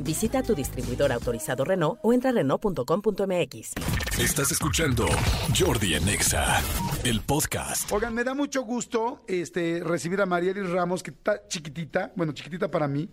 Visita tu distribuidor autorizado Renault o entra a Renault.com.mx. Estás escuchando Jordi en Exa, el podcast. Oigan, me da mucho gusto este, recibir a Marielis Ramos, que está chiquitita, bueno, chiquitita para mí,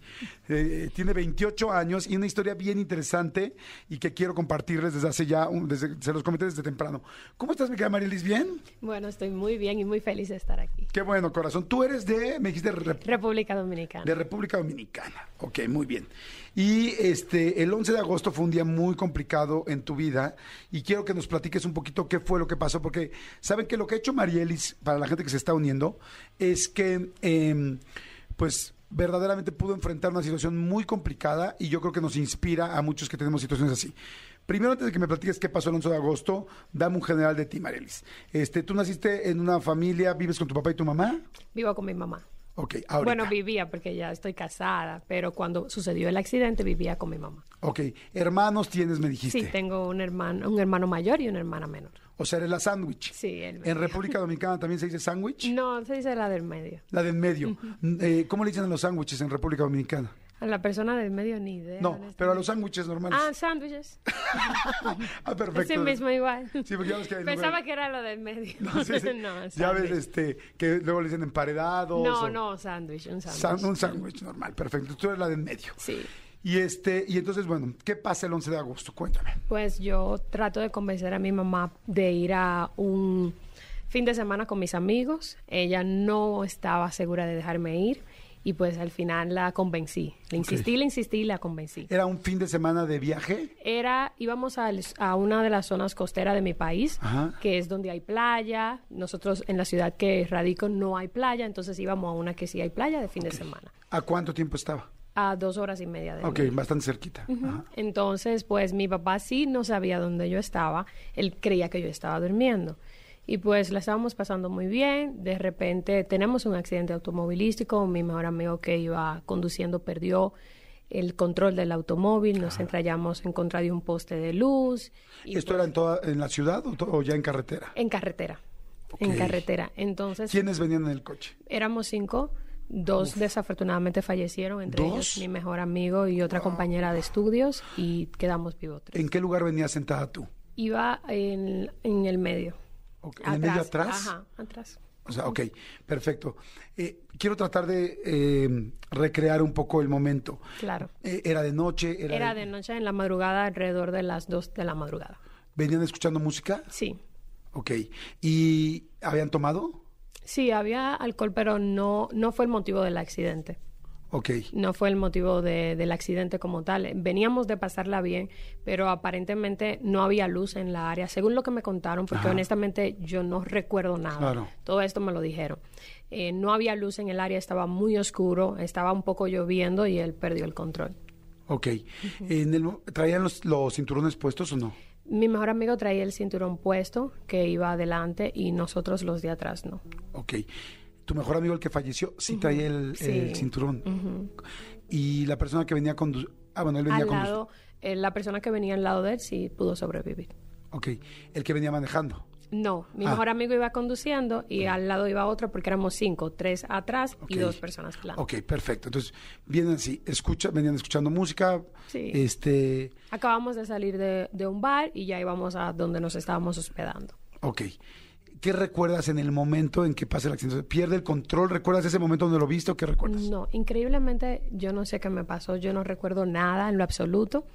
eh, tiene 28 años y una historia bien interesante y que quiero compartirles desde hace ya, un- desde, se los comenté desde temprano. ¿Cómo estás, mi querida Marielis? ¿Bien? Bueno, estoy muy bien y muy feliz de estar aquí. Qué bueno, corazón. Tú eres de, me dijiste, Rep- República Dominicana. de República Dominicana. Ok, muy bien. Y este, el 11 de agosto fue un día muy complicado en tu vida y quiero que nos platiques un poquito qué fue lo que pasó, porque saben que lo que ha hecho Marielis, para la gente que se está uniendo, es que, em, pues, verdaderamente pudo enfrentar una situación muy complicada y yo creo que nos inspira a muchos que tenemos situaciones así. Primero, antes de que me platiques qué pasó el 11 de agosto, dame un general de ti, Marielis. Este, ¿Tú naciste en una familia, vives con tu papá y tu mamá? Vivo con mi mamá. Ok. Bueno, vivía porque ya estoy casada, pero cuando sucedió el accidente vivía con mi mamá. Ok, hermanos tienes, me dijiste. Sí, tengo un hermano, un hermano mayor y una hermana menor. O sea, eres la sándwich. Sí, el En medio. República Dominicana también se dice sándwich. No, se dice la del medio. La del medio. Eh, ¿Cómo le dicen a los sándwiches en República Dominicana? A la persona del medio ni idea. No, pero a los sándwiches normales. Ah, sándwiches. Ah, perfecto. Así mismo igual. Sí, porque ya ves que hay Pensaba lugar- que era lo del medio. No, sí, sí. No, ya ves este, que luego le dicen emparedados. No, o- no, sándwich, un sándwich. Un sándwich normal, perfecto. Tú eres la del medio. Sí. Y este, y entonces, bueno, ¿qué pasa el 11 de agosto? Cuéntame. Pues yo trato de convencer a mi mamá de ir a un fin de semana con mis amigos. Ella no estaba segura de dejarme ir y pues al final la convencí. Le insistí, le insistí y la convencí. ¿Era un fin de semana de viaje? Era, íbamos a, a una de las zonas costeras de mi país, Ajá. que es donde hay playa. Nosotros en la ciudad que radico no hay playa, entonces íbamos a una que sí hay playa de fin de semana. ¿A cuánto tiempo estaba? A dos horas y media de Ok, mí. bastante cerquita. Entonces, pues mi papá sí no sabía dónde yo estaba. Él creía que yo estaba durmiendo. Y pues la estábamos pasando muy bien. De repente tenemos un accidente automovilístico. Mi mejor amigo que iba conduciendo perdió el control del automóvil. Nos entrallamos en contra de un poste de luz. y, ¿Esto pues, era en, toda, en la ciudad o, ya en carretera? en carretera. En carretera. Entonces, ¿Quiénes venían en el coche? éramos cinco. Dos desafortunadamente fallecieron, entre ¿Dos? ellos mi mejor amigo y otra compañera de estudios, y quedamos vivos. ¿En qué lugar venías sentada tú? Iba en, en el medio. ¿En el medio atrás? Ajá, atrás. O sea, ok, perfecto. Eh, quiero tratar de eh, recrear un poco el momento. Claro. Eh, era de noche, era, Era de noche en la madrugada, alrededor de las 2 de la madrugada. ¿Venían escuchando música? Sí. Ok. ¿Y habían tomado? Sí, había alcohol, pero no, no fue el motivo del accidente. No fue el motivo de- del accidente como tal. Veníamos de pasarla bien, pero aparentemente no había luz en la área, según lo que me contaron, porque Ajá. honestamente yo no recuerdo nada. Claro. Todo esto me lo dijeron. Eh, no había luz en el área, estaba muy oscuro, estaba un poco lloviendo y él perdió el control. Ok. en el mo- ¿Traían los, los cinturones puestos o no? Mi mejor amigo traía el cinturón puesto, que iba adelante, y nosotros los de atrás no. Ok. ¿Tu mejor amigo, el que falleció, sí traía el, Sí. el cinturón? Y la persona que venía con... Ah, bueno, él venía Al con... lado, eh, la persona que venía al lado de él sí pudo sobrevivir. Ok. El que venía manejando. No, mi Ah. mejor amigo iba conduciendo y al lado iba otro porque éramos cinco, tres atrás y dos personas adelante. Ok, perfecto. Entonces, vienen así, escucha, venían escuchando música. Sí. Este, Acabamos de salir de, de un bar y ya íbamos a donde nos estábamos hospedando. ok. ¿Qué recuerdas en el momento en que pasa el accidente? ¿Pierde el control? ¿Recuerdas ese momento donde lo viste o qué recuerdas? No, increíblemente yo no sé qué me pasó, yo no recuerdo nada en lo absoluto.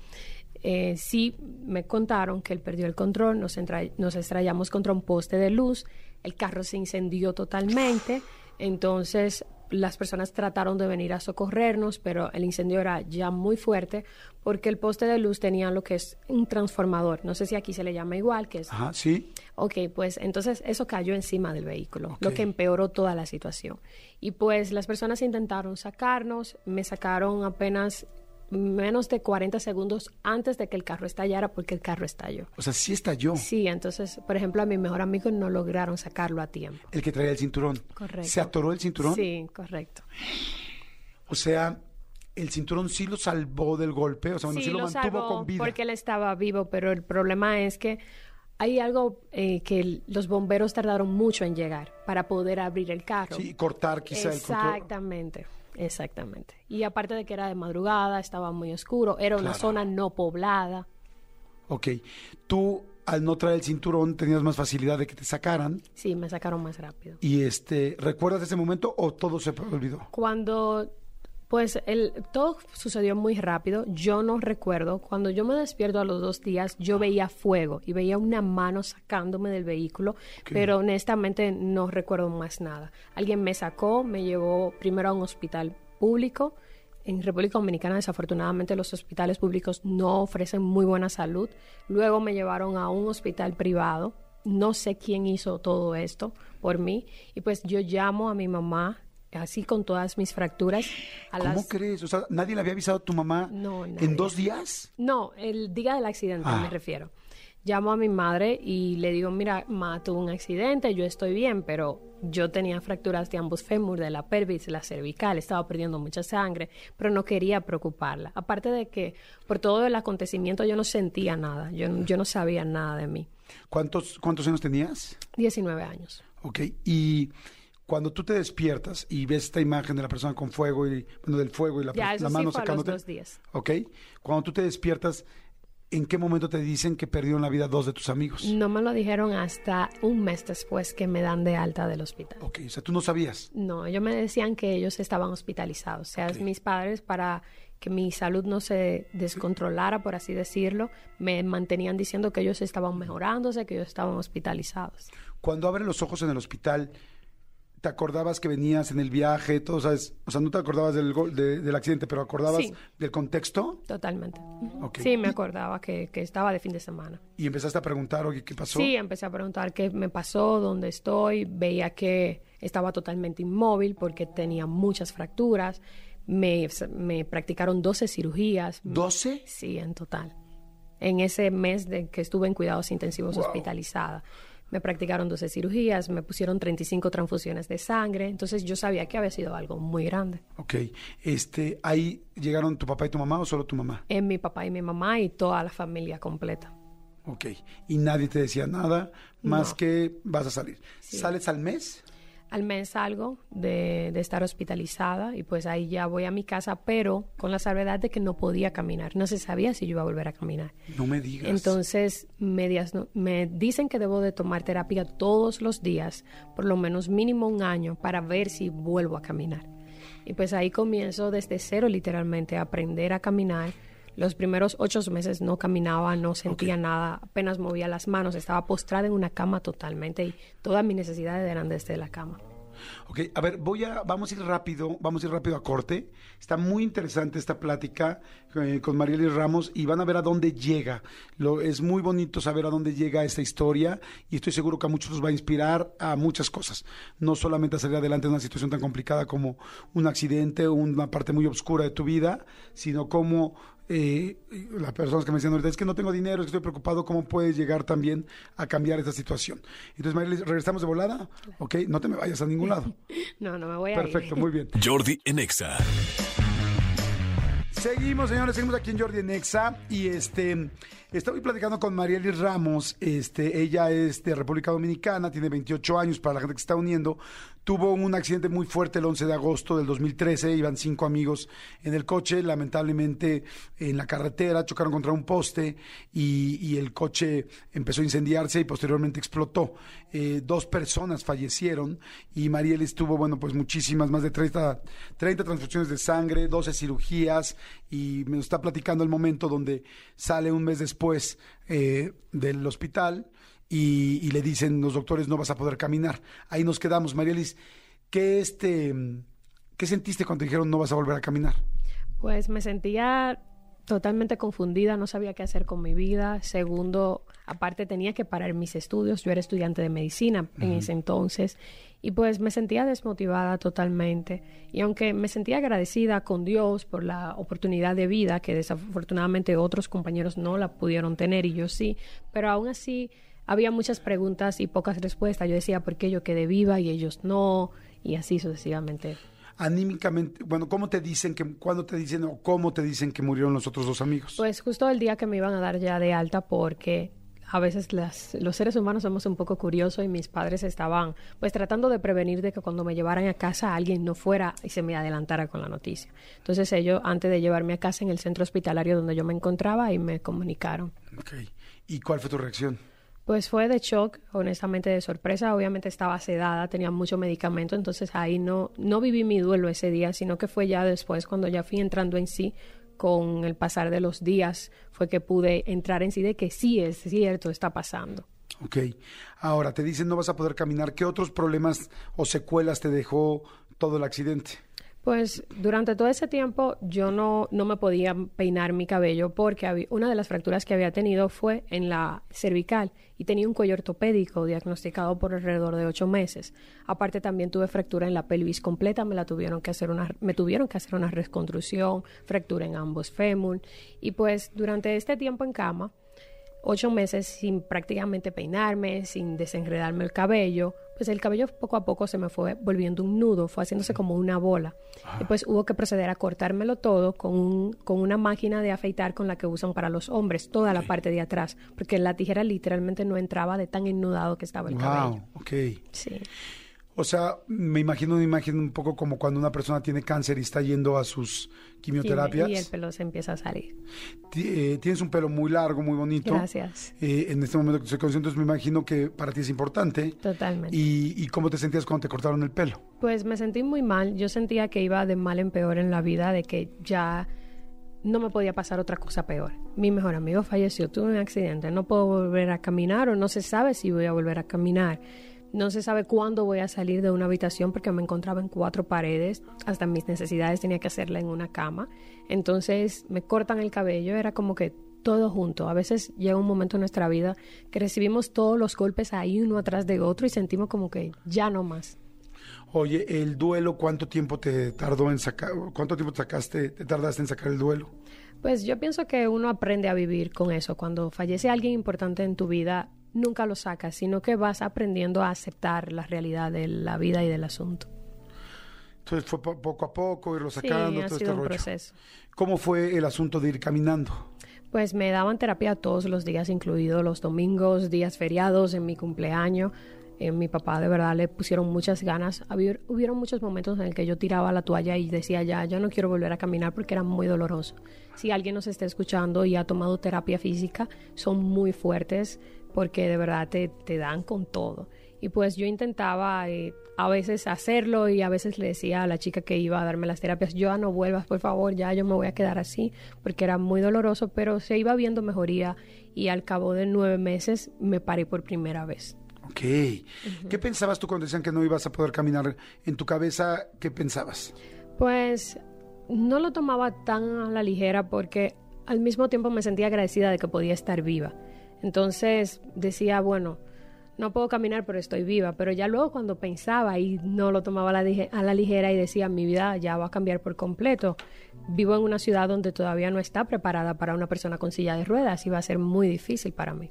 Eh, sí me contaron que él perdió el control, nos, nos estrellamos contra un poste de luz, el carro se incendió totalmente, entonces las personas trataron de venir a socorrernos, pero el incendio era ya muy fuerte porque el poste de luz tenía lo que es un transformador, no sé si aquí se le llama igual, que es Ajá, sí. Ok, pues entonces eso cayó encima del vehículo, lo que empeoró toda la situación. Y pues las personas intentaron sacarnos, me sacaron apenas menos de 40 segundos antes de que el carro estallara porque el carro estalló. O sea, sí estalló. Sí, entonces, por ejemplo, a mi mejor amigo no lograron sacarlo a tiempo. El que traía el cinturón. Correcto. ¿Se atoró el cinturón? Sí, correcto. O sea, el cinturón sí lo salvó del golpe, o sea, bueno, sí, lo, mantuvo salvó con vida. porque él estaba vivo, pero el problema es que hay algo eh, que los bomberos tardaron mucho en llegar para poder abrir el carro. Sí, cortar quizá el control. Exactamente, exactamente. Y aparte de que era de madrugada, estaba muy oscuro, era una Claro. zona no poblada. Ok. Tú, al no traer el cinturón, tenías más facilidad de que te sacaran. Sí, me sacaron más rápido. Y este, ¿recuerdas ese momento o todo se olvidó? Cuando, pues, el, todo sucedió muy rápido, yo no recuerdo. Cuando yo me despierto a los dos días, yo veía fuego y veía una mano sacándome del vehículo, pero honestamente no recuerdo más nada. Alguien me sacó, me llevó primero a un hospital público. En República Dominicana, desafortunadamente, los hospitales públicos no ofrecen muy buena salud. Luego me llevaron a un hospital privado. No sé quién hizo todo esto por mí. Y pues yo llamo a mi mamá, así con todas mis fracturas. A ¿Cómo las... crees? O sea, ¿nadie le había avisado a tu mamá No, en dos días? No, el día del accidente Ah. me refiero. Llamo a mi madre y le digo, mira, ma, tuve un accidente, yo estoy bien, pero yo tenía fracturas de ambos fémur, de la pelvis, de la cervical, estaba perdiendo mucha sangre, pero no quería preocuparla. Aparte de que por todo el acontecimiento yo no sentía nada, yo, yo no sabía nada de mí. ¿Cuántos, ¿Cuántos años tenías? 19 años. Ok. Y cuando tú te despiertas y ves esta imagen de la persona con fuego y, bueno, del fuego y la, Ya, eso la sí mano fue a los sacándote. dos días. Ok. Cuando tú te despiertas, ¿en qué momento te dicen que perdieron la vida dos de tus amigos? No me lo dijeron hasta un mes después que me dan de alta del hospital. Ok. O sea, tú no sabías. No, ellos me decían que ellos estaban hospitalizados. O sea, Ok. mis padres, para que mi salud no se descontrolara, por así decirlo, me mantenían diciendo que ellos estaban mejorándose, que ellos estaban hospitalizados. Cuando abres los ojos en el hospital, ¿te acordabas que venías en el viaje? Todo, ¿sabes? O sea, no te acordabas del, gol- de- del accidente, pero ¿acordabas Sí. del contexto? Totalmente. Ujú. Ok. Sí, me acordaba que, que estaba de fin de semana. Y empezaste a preguntar, oye, ¿qué pasó? Sí, empecé a preguntar qué me pasó, dónde estoy. Veía que estaba totalmente inmóvil porque tenía muchas fracturas. Me, me practicaron 12 cirugías. ¿12? Sí, en total. En ese mes de que estuve en cuidados intensivos Wow. hospitalizada. Me practicaron 12 cirugías, me pusieron 35 transfusiones de sangre, entonces yo sabía que había sido algo muy grande. Ok. Este, ¿Ahí llegaron tu papá y tu mamá o solo tu mamá? En mi papá y mi mamá y toda la familia completa. Ok. Y nadie te decía nada más No. que vas a salir. ¿Sales al mes? Al mes salgo de, de estar hospitalizada y pues ahí ya voy a mi casa, pero con la salvedad de que no podía caminar. No se sabía si yo iba a volver a caminar. No me digas. Entonces me, diagno- me dicen que debo de tomar terapia todos los días, por lo menos mínimo un año, para ver si vuelvo a caminar. Y pues ahí comienzo desde cero literalmente a aprender a caminar. Los primeros ocho meses no caminaba, no sentía nada, apenas movía las manos, estaba postrada en una cama totalmente y todas mis necesidades eran desde la cama. Ok, a ver, voy a, vamos a ir rápido, vamos a ir rápido a corte. Está muy interesante esta plática eh, con Marielis Ramos y van a ver a dónde llega. Lo, es muy bonito saber a dónde llega esta historia y estoy seguro que a muchos nos va a inspirar a muchas cosas. No solamente a salir adelante en una situación tan complicada como un accidente o una parte muy oscura de tu vida, sino como eh, las personas que me decían ahorita, es que no tengo dinero, es que estoy preocupado, ¿cómo puedes llegar también a cambiar esta situación? Entonces, Marielis, ¿regresamos de volada? Ok, no te me vayas a ningún lado. No, no me voy a Perfecto, ir. muy bien. Jordi en Exa. Seguimos, señores, seguimos aquí en Jordi en Exa y este estoy platicando con Marielis Ramos, este ella es de República Dominicana, tiene 28 años para la gente que se está uniendo. Tuvo un accidente muy fuerte el 11 de agosto del 2013, iban cinco amigos en el coche, lamentablemente en la carretera chocaron contra un poste y, y el coche empezó a incendiarse y posteriormente explotó. Eh, dos personas fallecieron y Marielis tuvo, bueno, pues muchísimas, más de 30, 30 transfusiones de sangre, 12 cirugías y me está platicando el momento donde sale un mes después eh, del hospital y, le dicen los doctores no vas a poder caminar. Ahí nos quedamos, Marielis. ¿Qué, este, ¿Qué sentiste cuando dijeron no vas a volver a caminar? Pues me sentía totalmente confundida, no sabía qué hacer con mi vida. Segundo, Aparte tenía que parar mis estudios, yo era estudiante de medicina en ese entonces y pues me sentía desmotivada totalmente y aunque me sentía agradecida con Dios por la oportunidad de vida que desafortunadamente otros compañeros no la pudieron tener y yo sí, pero aún así había muchas preguntas y pocas respuestas. Yo decía, ¿por qué yo quedé viva y ellos no? Y así sucesivamente. Anímicamente, bueno, ¿cómo te dicen que, cuándo te dicen o cómo te dicen que murieron los otros dos amigos? Pues justo el día que me iban a dar ya de alta porque a veces las, los seres humanos somos un poco curiosos y mis padres estaban pues tratando de prevenir de que cuando me llevaran a casa alguien no fuera y se me adelantara con la noticia. Entonces ellos antes de llevarme a casa en el centro hospitalario donde yo me encontraba y me comunicaron. ¿Y cuál fue tu reacción? Pues fue de shock, honestamente de sorpresa. Obviamente estaba sedada, tenía mucho medicamento, entonces ahí no, no viví mi duelo ese día, sino que fue ya después cuando ya fui entrando en sí, con el pasar de los días, fue que pude entrar en sí de que sí es cierto, está pasando. Ok. Ahora, te dicen no vas a poder caminar. ¿Qué otros problemas o secuelas te dejó todo el accidente? Pues durante todo ese tiempo yo no, no me podía peinar mi cabello porque una de las fracturas que había tenido fue en la cervical y tenía un cuello ortopédico diagnosticado por alrededor de ocho meses. Aparte también tuve fractura en la pelvis completa, me la tuvieron que hacer una, me tuvieron que hacer una reconstrucción, fractura en ambos fémur y pues durante este tiempo en cama ocho meses sin prácticamente peinarme, sin desenredarme el cabello, pues el cabello poco a poco se me fue volviendo un nudo, fue haciéndose como una bola. Y pues hubo que proceder a cortármelo todo con, un, con una máquina de afeitar con la que usan para los hombres, toda la parte de atrás, porque la tijera literalmente no entraba de tan ennudado que estaba el wow, cabello. ok. Sí. O sea, me imagino una imagen un poco como cuando una persona tiene cáncer y está yendo a sus quimioterapias. y el pelo se empieza a salir. Eh, tienes un pelo muy largo, muy bonito. Gracias. Eh, en este momento que estoy consciente, me imagino que para ti es importante. Totalmente. ¿Y, ¿Y cómo te sentías cuando te cortaron el pelo? Pues me sentí muy mal. Yo sentía que iba de mal en peor en la vida, de que ya no me podía pasar otra cosa peor. Mi mejor amigo falleció, tuve un accidente, no puedo volver a caminar o no se sabe si voy a volver a caminar. No se sabe cuándo voy a salir de una habitación porque me encontraba en cuatro paredes. Hasta mis necesidades tenía que hacerla en una cama. Entonces me cortan el cabello. Era como que todo junto. A veces llega un momento en nuestra vida que recibimos todos los golpes ahí uno atrás de otro y sentimos como que ya no más. Oye, el duelo, ¿cuánto tiempo te tardó en sacar? ¿Cuánto tiempo te sacaste, te tardaste en sacar el duelo? Pues yo pienso que uno aprende a vivir con eso. Cuando fallece alguien importante en tu vida, nunca lo sacas, sino que vas aprendiendo a aceptar la realidad de la vida y del asunto. Entonces fue poco a poco irlo sacando. Sí, ha sido un proceso. ¿Cómo fue el asunto de ir caminando? Pues me daban terapia todos los días, incluidos los domingos, días feriados, en mi cumpleaños. Eh, mi papá de verdad le pusieron muchas ganas. hubieron muchos momentos en el que yo tiraba la toalla y decía ya, yo no quiero volver a caminar porque era muy doloroso. Si alguien nos está escuchando y ha tomado terapia física, son muy fuertes porque de verdad te, te dan con todo. Y pues yo intentaba eh, a veces hacerlo y a veces le decía a la chica que iba a darme las terapias, yo no vuelvas, por favor, ya yo me voy a quedar así, porque era muy doloroso, pero se iba viendo mejoría y al cabo de nueve meses me paré por primera vez. Ok. ¿Qué pensabas tú cuando decían que no ibas a poder caminar? En tu cabeza, ¿qué pensabas? Pues no lo tomaba tan a la ligera porque al mismo tiempo me sentía agradecida de que podía estar viva. Entonces decía, bueno, no puedo caminar, pero estoy viva. Pero ya luego cuando pensaba y no lo tomaba a la, ligera y decía, mi vida ya va a cambiar por completo. Vivo en una ciudad donde todavía no está preparada para una persona con silla de ruedas y va a ser muy difícil para mí.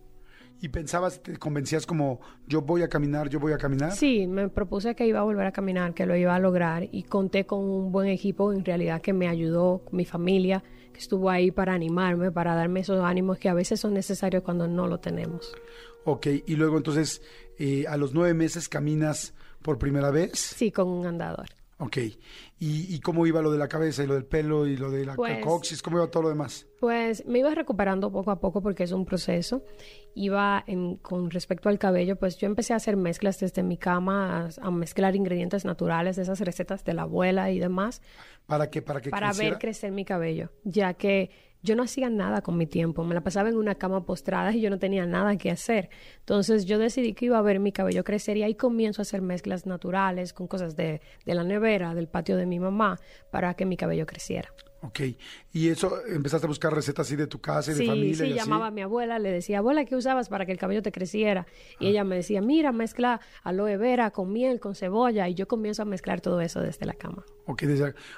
¿Y pensabas, te convencías como yo voy a caminar, yo voy a caminar? Sí, me propuse que iba a volver a caminar, que lo iba a lograr y conté con un buen equipo en realidad que me ayudó, mi familia, que estuvo ahí para animarme, para darme esos ánimos que a veces son necesarios cuando no lo tenemos. Ok, y luego entonces eh, a los nueve meses caminas por primera vez. Sí, con un andador. Ok. ¿Y, cómo iba lo de la cabeza y lo del pelo y lo de la pues, coxis? ¿Cómo iba todo lo demás? Pues me iba recuperando poco a poco porque es un proceso. Iba en, con respecto al cabello, pues yo empecé a hacer mezclas desde mi cama, a, mezclar ingredientes naturales de esas recetas de la abuela y demás. ¿Para qué? Para, que para ver crecer mi cabello, ya que yo no hacía nada con mi tiempo, me la pasaba en una cama postrada y yo no tenía nada que hacer. Entonces yo decidí que iba a ver mi cabello crecer y ahí comienzo a hacer mezclas naturales con cosas de, de la nevera, del patio de mi mamá, para que mi cabello creciera. Ok. ¿Y eso empezaste a buscar recetas así de tu casa y de Sí, familia? sí, y así? llamaba a mi abuela, le decía, abuela, ¿qué usabas para que el cabello te creciera? Y ella me decía, mira, mezcla aloe vera con miel, con cebolla, y yo comienzo a mezclar todo eso desde la cama. Ok,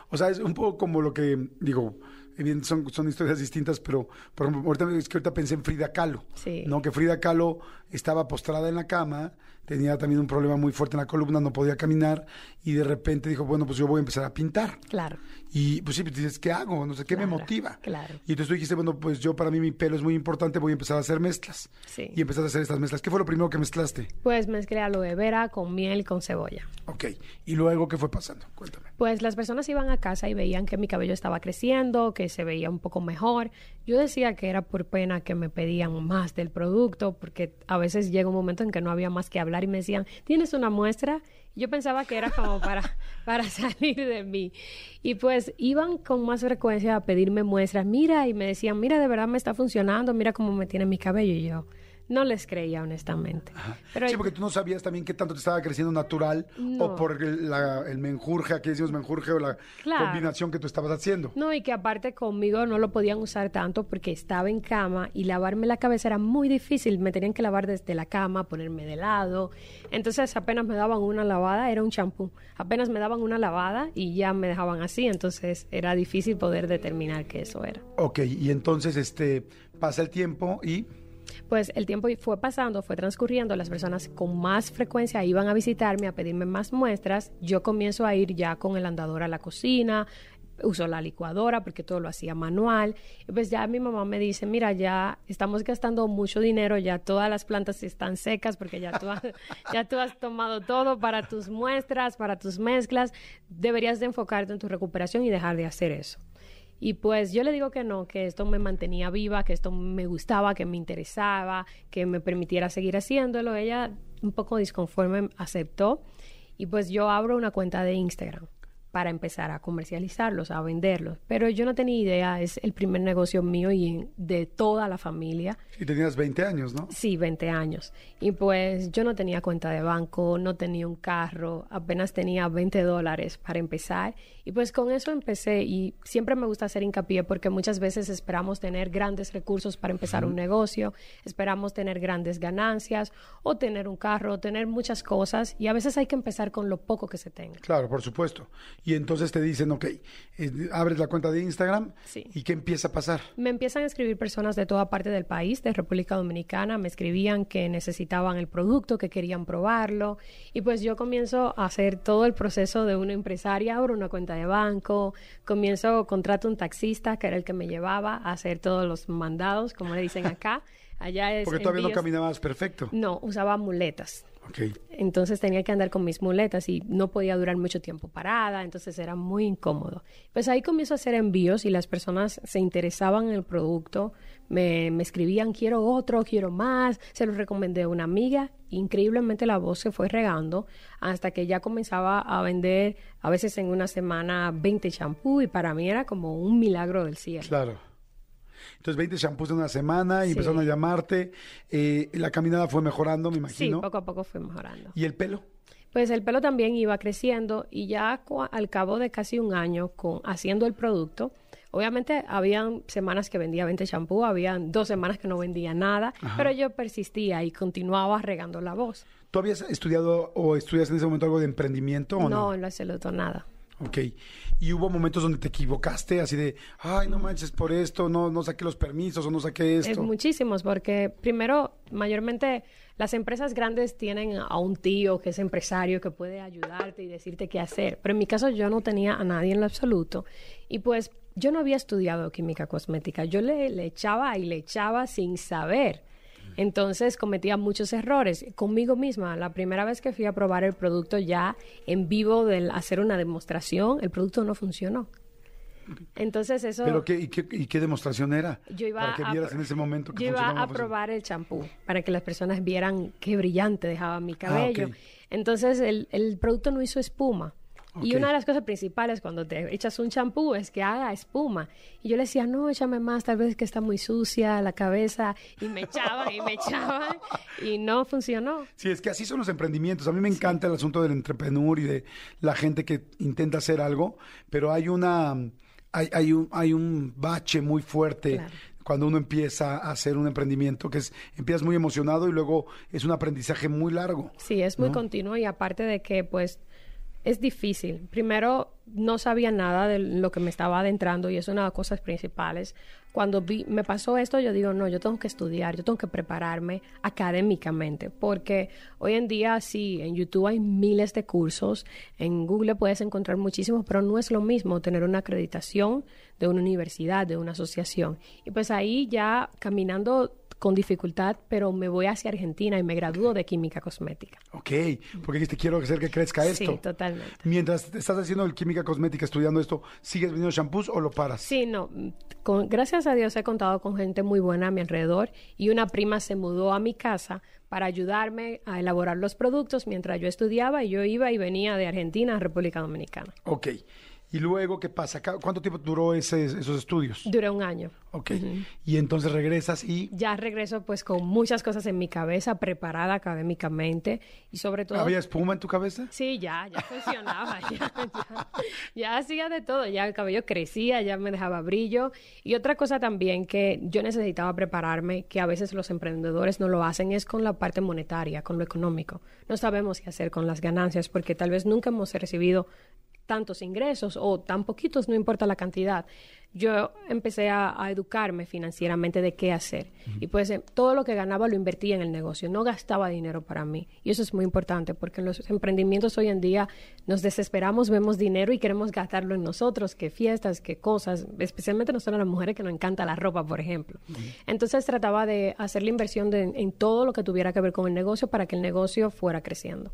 o sea, es un poco como lo que, digo, evidente, son, son historias distintas, pero, por ejemplo, ahorita, es que ahorita pensé en Frida Kahlo, Sí. ¿no? Que Frida Kahlo estaba postrada en la cama, tenía también un problema muy fuerte en la columna, no podía caminar, y de repente dijo, bueno, pues yo voy a empezar a pintar. Claro. Y pues sí, pues dices, ¿qué hago? No sé, ¿qué me motiva? claro. Y entonces tú dijiste, bueno, pues yo para mí mi pelo es muy importante, voy a empezar a hacer mezclas. Sí. Y empezaste a hacer estas mezclas. ¿Qué fue lo primero que mezclaste? Pues mezclé aloe vera con miel y con cebolla. Ok. ¿Y luego qué fue pasando? Cuéntame. Pues las personas iban a casa y veían que mi cabello estaba creciendo, que se veía un poco mejor. Yo decía que era por pena que me pedían más del producto, porque a veces llega un momento en que no había más que hablar y me decían, ¿tienes una muestra? Yo pensaba que era como para, para salir de mí. Y pues iban con más frecuencia a pedirme muestras, mira, y me decían, mira, de verdad me está funcionando, mira cómo me tiene mi cabello. Y yo no les creía, honestamente. Pero sí, porque tú no sabías también qué tanto te estaba creciendo natural o por el, la- el menjurje, aquí decimos menjurje o la Claro. combinación que tú estabas haciendo. No, y que aparte conmigo no lo podían usar tanto porque estaba en cama y lavarme la cabeza era muy difícil. Me tenían que lavar desde la cama, ponerme de lado. Entonces apenas me daban una lavada, era un champú. Apenas me daban una lavada y ya me dejaban así. Entonces era difícil poder determinar qué eso era. Ok, y entonces este pasa el tiempo y Pues el tiempo fue pasando, fue transcurriendo, las personas con más frecuencia iban a visitarme, a pedirme más muestras. Yo comienzo a ir ya con el andador a la cocina, uso la licuadora porque todo lo hacía manual. Pues ya mi mamá me dice, mira, ya estamos gastando mucho dinero, ya todas las plantas están secas porque ya tú has, ya tú has tomado todo para tus muestras, para tus mezclas. Deberías de enfocarte en tu recuperación y dejar de hacer eso. Y pues yo le digo que no, que esto me mantenía viva, que esto me gustaba, que me interesaba, que me permitiera seguir haciéndolo. Ella un poco disconforme aceptó y pues yo abro una cuenta de Instagram para empezar a comercializarlos, a venderlos. Pero yo no tenía idea, es el primer negocio mío y de toda la familia. y tenías 20 años, ¿no? Sí, 20 años. Y pues yo no tenía cuenta de banco, no tenía un carro, apenas tenía 20 dólares para empezar. Y pues con eso empecé y siempre me gusta hacer hincapié porque muchas veces esperamos tener grandes recursos para empezar un negocio, esperamos tener grandes ganancias o tener un carro, o tener muchas cosas y a veces hay que empezar con lo poco que se tenga. Claro, por supuesto. Y entonces te dicen, ok, eh, abres la cuenta de Instagram Sí. y ¿qué empieza a pasar? Me empiezan a escribir personas de toda parte del país, de República Dominicana, me escribían que necesitaban el producto, que querían probarlo, y pues yo comienzo a hacer todo el proceso de una empresaria, abro una cuenta de banco, comienzo, contrato un taxista, que era el que me llevaba a hacer todos los mandados, como le dicen acá. Allá es Porque todavía no envíos- caminabas perfecto. No, usaba muletas. Entonces tenía que andar con mis muletas y no podía durar mucho tiempo parada, entonces era muy incómodo. Pues ahí comienzo a hacer envíos y las personas se interesaban en el producto, me, me escribían quiero otro, quiero más, se lo recomendé a una amiga, increíblemente la voz se fue regando hasta que ya comenzaba a vender a veces en una semana 20 champú y para mí era como un milagro del cielo. Claro. Entonces 20 shampoos en una semana y Sí. empezaron a llamarte. eh, la caminada fue mejorando, me Sí, imagino. poco a poco fue mejorando. ¿Y el pelo? Pues el pelo también iba creciendo y ya al cabo de casi un año con haciendo el producto, obviamente habían semanas que vendía 20 champú, habían dos semanas que no vendía nada, pero yo persistía y continuaba regando la voz. ¿Tú habías estudiado o estudias en ese momento algo de emprendimiento o no? No, en lo absoluto nada. Ok. ¿Y hubo momentos donde te equivocaste, así de, ay, no manches por esto, no, no saqué los permisos o no saqué Es esto? muchísimos, porque primero, mayormente las empresas grandes tienen a un tío que es empresario que puede ayudarte y decirte qué hacer. Pero en mi caso yo no tenía a nadie en lo absoluto. Y pues yo no había estudiado química cosmética. Yo le, le echaba y le echaba sin saber. Entonces cometía muchos errores conmigo misma. La primera vez que fui a probar el producto ya en vivo, del hacer una demostración, el producto no funcionó. Entonces eso... ¿Pero qué y, qué, y qué demostración era? Yo iba Para que a vieras en ese momento que yo iba a funcionaba. probar el champú para que las personas vieran qué brillante dejaba mi cabello. ok. Entonces el, el producto no hizo espuma. Y una de las cosas principales cuando te echas un champú es que haga espuma. Y yo le decía, no, échame más, tal vez que está muy sucia la cabeza. Y me echaban y me echaban y no funcionó. Sí, es que así son los emprendimientos. A mí me encanta el asunto del entrepreneur y de la gente que intenta hacer algo, pero hay una hay, hay, un, hay un bache muy fuerte Claro. cuando uno empieza a hacer un emprendimiento, que es, empiezas muy emocionado y luego es un aprendizaje muy largo. Sí, es muy ¿no? continuo y aparte de que pues es difícil. Primero, no sabía nada de lo que me estaba adentrando y es una de las cosas principales. Cuando vi, me pasó esto, yo digo, no, yo tengo que estudiar, yo tengo que prepararme académicamente, porque hoy en día sí, en YouTube hay miles de cursos, en Google puedes encontrar muchísimos, pero no es lo mismo tener una acreditación de una universidad, de una asociación. Y pues ahí ya caminando con dificultad, pero me voy hacia Argentina y me gradúo de química cosmética. Ok, porque dijiste, quiero hacer que crezca esto. Sí, totalmente. Mientras estás haciendo el química cosmética, estudiando esto, ¿sigues vendiendo shampoos o lo paras? Sí, no. Con, gracias a Dios he contado con gente muy buena a mi alrededor y una prima se mudó a mi casa para ayudarme a elaborar los productos mientras yo estudiaba y yo iba y venía de Argentina a República Dominicana. Ok. ¿Y luego qué pasa? ¿Cuánto tiempo duró ese- esos estudios? Duré un año. Ok. Y entonces regresas y... Ya regreso pues con muchas cosas en mi cabeza, preparada académicamente y sobre todo... ¿Había espuma en tu cabeza? Sí, ya, ya funcionaba, ya, ya, ya hacía de todo, ya el cabello crecía, ya me dejaba brillo. Y otra cosa también que yo necesitaba prepararme, que a veces los emprendedores no lo hacen, es con la parte monetaria, con lo económico. No sabemos qué hacer con las ganancias porque tal vez nunca hemos recibido tantos ingresos o tan poquitos, no importa la cantidad. Yo empecé a, a educarme financieramente de qué hacer. Y pues eh, todo lo que ganaba lo invertía en el negocio, no gastaba dinero para mí. Y eso es muy importante porque en los emprendimientos hoy en día nos desesperamos, vemos dinero y queremos gastarlo en nosotros, que fiestas, que cosas, especialmente nosotros las mujeres que nos encanta la ropa, por ejemplo. Entonces trataba de hacer la inversión de- en todo lo que tuviera que ver con el negocio para que el negocio fuera creciendo.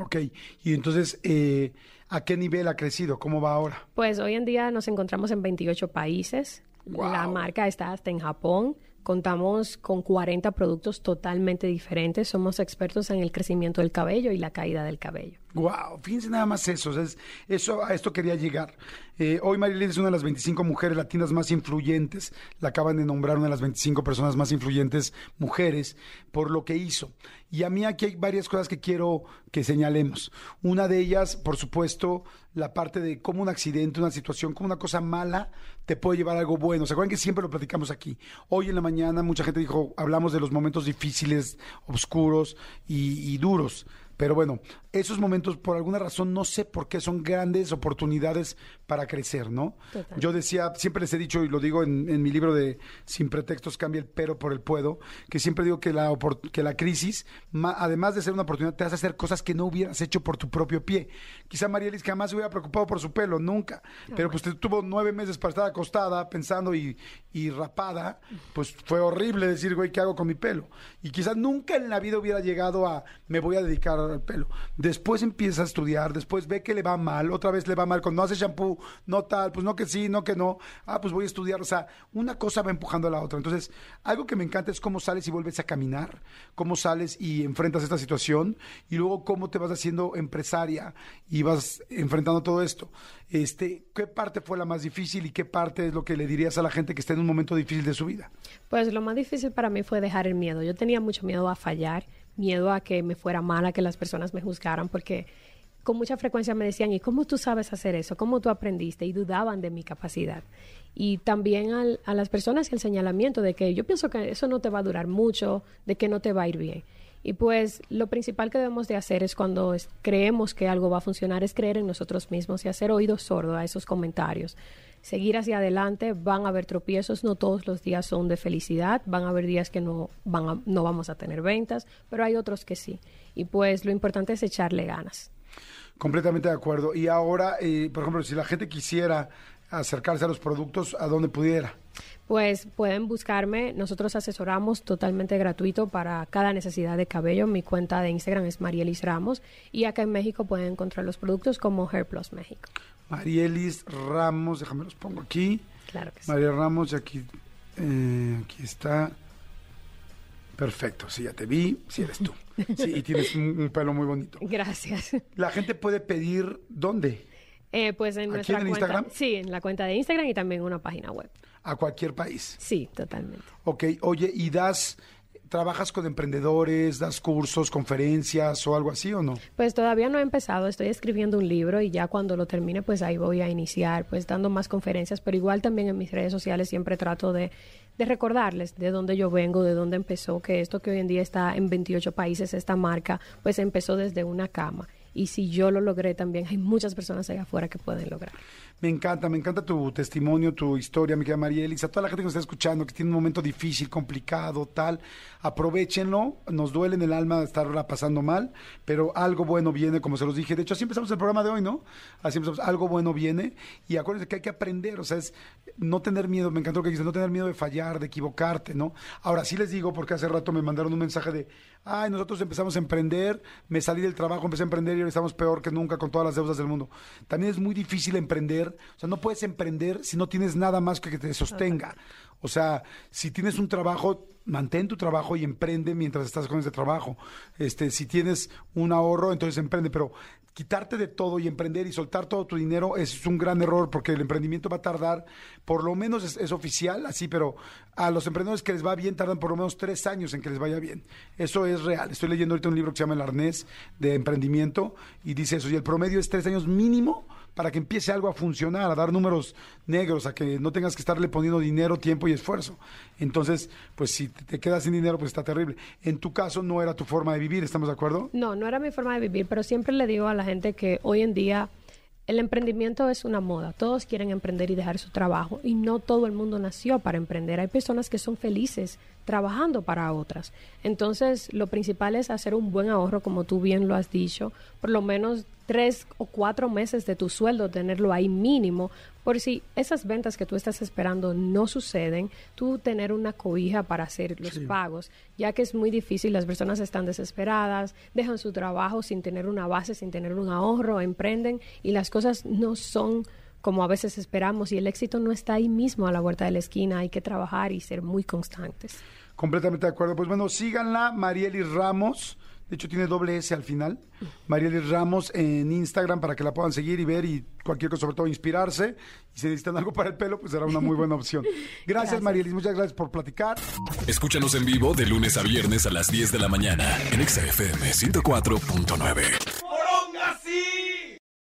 Ok. Y entonces, eh, ¿a qué nivel ha crecido? ¿Cómo va ahora? Pues hoy en día nos encontramos en 28 países. La marca está hasta en Japón. Contamos con 40 productos totalmente diferentes. Somos expertos en el crecimiento del cabello y la caída del cabello. Wow, fíjense nada más eso, eso a esto quería llegar. Eh, hoy Marilyn es una de las 25 mujeres latinas más influyentes, la acaban de nombrar una de las 25 personas más influyentes mujeres por lo que hizo. Y a mí aquí hay varias cosas que quiero que señalemos. Una de ellas, por supuesto, la parte de cómo un accidente, una situación, como una cosa mala te puede llevar a algo bueno. ¿Se acuerdan que siempre lo platicamos aquí? Hoy en la mañana mucha gente dijo, hablamos de los momentos difíciles, oscuros y duros. Pero bueno, esos momentos por alguna razón no sé por qué son grandes oportunidades para crecer, ¿no? Total. Yo decía, siempre les he dicho y lo digo en, en mi libro de Sin pretextos cambia el pero por el puedo, que siempre digo que la, que la crisis, ma- además de ser una oportunidad, te hace hacer cosas que no hubieras hecho por tu propio pie. Quizá Marielis jamás se hubiera preocupado por su pelo, nunca. Pero pues te tuvo nueve meses para estar acostada pensando y, y rapada, pues fue horrible decir, güey, ¿qué hago con mi pelo? Y quizás nunca en la vida hubiera llegado a me voy a dedicar al pelo. Después empieza a estudiar, después ve que le va mal, otra vez le va mal, cuando no hace shampoo, no tal, pues no que sí, no que no, ah, pues voy a estudiar, o sea, una cosa va empujando a la otra. Entonces, algo que me encanta es cómo sales y vuelves a caminar, cómo sales y enfrentas esta situación, y luego cómo te vas haciendo empresaria y vas enfrentando todo esto. Este, ¿qué parte fue la más difícil y qué parte es lo que le dirías a la gente que está en un momento difícil de su vida? Pues lo más difícil para mí fue dejar el miedo. Yo tenía mucho miedo a fallar, miedo a que me fuera mal, a que las personas me juzgaran, porque con mucha frecuencia me decían, ¿y cómo tú sabes hacer eso? ¿Cómo tú aprendiste? Y dudaban de mi capacidad. Y también a las personas el señalamiento de que yo pienso que eso no te va a durar mucho, de que no te va a ir bien. Y pues lo principal que debemos de hacer es cuando creemos que algo va a funcionar, es creer en nosotros mismos y hacer oído sordo a esos comentarios. Seguir hacia adelante, van a haber tropiezos, no todos los días son de felicidad, van a haber días que no, van a- no vamos a tener ventas, pero hay otros que sí. Y pues lo importante es echarle ganas. Completamente de acuerdo. Y ahora, eh, por ejemplo, si la gente quisiera acercarse a los productos, ¿a dónde pudiera? Pues pueden buscarme, nosotros asesoramos totalmente gratuito para cada necesidad de cabello. Mi cuenta de Instagram es Marielis Ramos y acá en México pueden encontrar los productos como Hair Plus México. Marielis Ramos, déjame los pongo aquí. Claro que sí. María Ramos, y aquí, eh, aquí está. Perfecto, sí, ya te vi, sí eres tú. Sí, y tienes un, un pelo muy bonito. Gracias. La gente puede pedir, ¿dónde? Eh, pues en ¿Aquí nuestra en cuenta, Instagram? sí, en la cuenta de Instagram y también una página web. A cualquier país. Sí, totalmente. Ok, oye, y das ¿trabajas con emprendedores, das cursos, conferencias o algo así o no? Pues todavía no he empezado, estoy escribiendo un libro y ya cuando lo termine pues ahí voy a iniciar pues dando más conferencias, pero igual también en mis redes sociales siempre trato de, de recordarles de dónde yo vengo, de dónde empezó, que esto que hoy en día está en 28 países, esta marca, pues empezó desde una cama. Y si yo lo logré también, hay muchas personas allá afuera que pueden lograr. Me encanta, me encanta tu testimonio, tu historia, mi querida María Elisa. Toda la gente que nos está escuchando, que tiene un momento difícil, complicado, tal, aprovechenlo. Nos duele en el alma estarla pasando mal, pero algo bueno viene, como se los dije. De hecho, así empezamos el programa de hoy, ¿no? Así empezamos, algo bueno viene. Y acuérdense que hay que aprender, o sea, es no tener miedo, me encantó lo que dices, no tener miedo de fallar, de equivocarte, ¿no? Ahora sí les digo, porque hace rato me mandaron un mensaje de, ay, nosotros empezamos a emprender, me salí del trabajo, empecé a emprender y ahora estamos peor que nunca con todas las deudas del mundo. También es muy difícil emprender o sea, no puedes emprender si no tienes nada más que que te sostenga. O sea, si tienes un trabajo, mantén tu trabajo y emprende mientras estás con ese trabajo. Este, si tienes un ahorro, entonces emprende, pero quitarte de todo y emprender y soltar todo tu dinero es un gran error porque el emprendimiento va a tardar, por lo menos es, es, oficial, así, pero a los emprendedores que les va bien tardan por lo menos tres años en que les vaya bien. Eso es real. Estoy leyendo ahorita un libro que se llama El Arnés de Emprendimiento y dice eso, y el promedio es tres años mínimo para que empiece algo a funcionar, a dar números negros, a que no tengas que estarle poniendo dinero, tiempo y esfuerzo. Entonces, pues si te quedas sin dinero, pues está terrible. En tu caso no era tu forma de vivir, ¿estamos de acuerdo? No, no era mi forma de vivir, pero siempre le digo a la gente que hoy en día el emprendimiento es una moda. Todos quieren emprender y dejar su trabajo y no todo el mundo nació para emprender. Hay personas que son felices trabajando para otras. Entonces, lo principal es hacer un buen ahorro, como tú bien lo has dicho, por lo menos tres o cuatro meses de tu sueldo, tenerlo ahí mínimo, por si esas ventas que tú estás esperando no suceden, tú tener una cobija para hacer los pagos, ya que es muy difícil, las personas están desesperadas, dejan su trabajo sin tener una base, sin tener un ahorro, emprenden y las cosas no son como a veces esperamos y el éxito no está ahí mismo a la vuelta de la esquina, hay que trabajar y ser muy constantes. Completamente de acuerdo. Pues bueno, síganla, Marielis Ramos. De hecho, tiene doble S al final. Marielis Ramos en Instagram para que la puedan seguir y ver y cualquier cosa, sobre todo inspirarse. Y si necesitan algo para el pelo, pues será una muy buena opción. Gracias, gracias. Marielis. Muchas gracias por platicar. Escúchanos en vivo de lunes a viernes a las 10 de la mañana en XFM 104.9.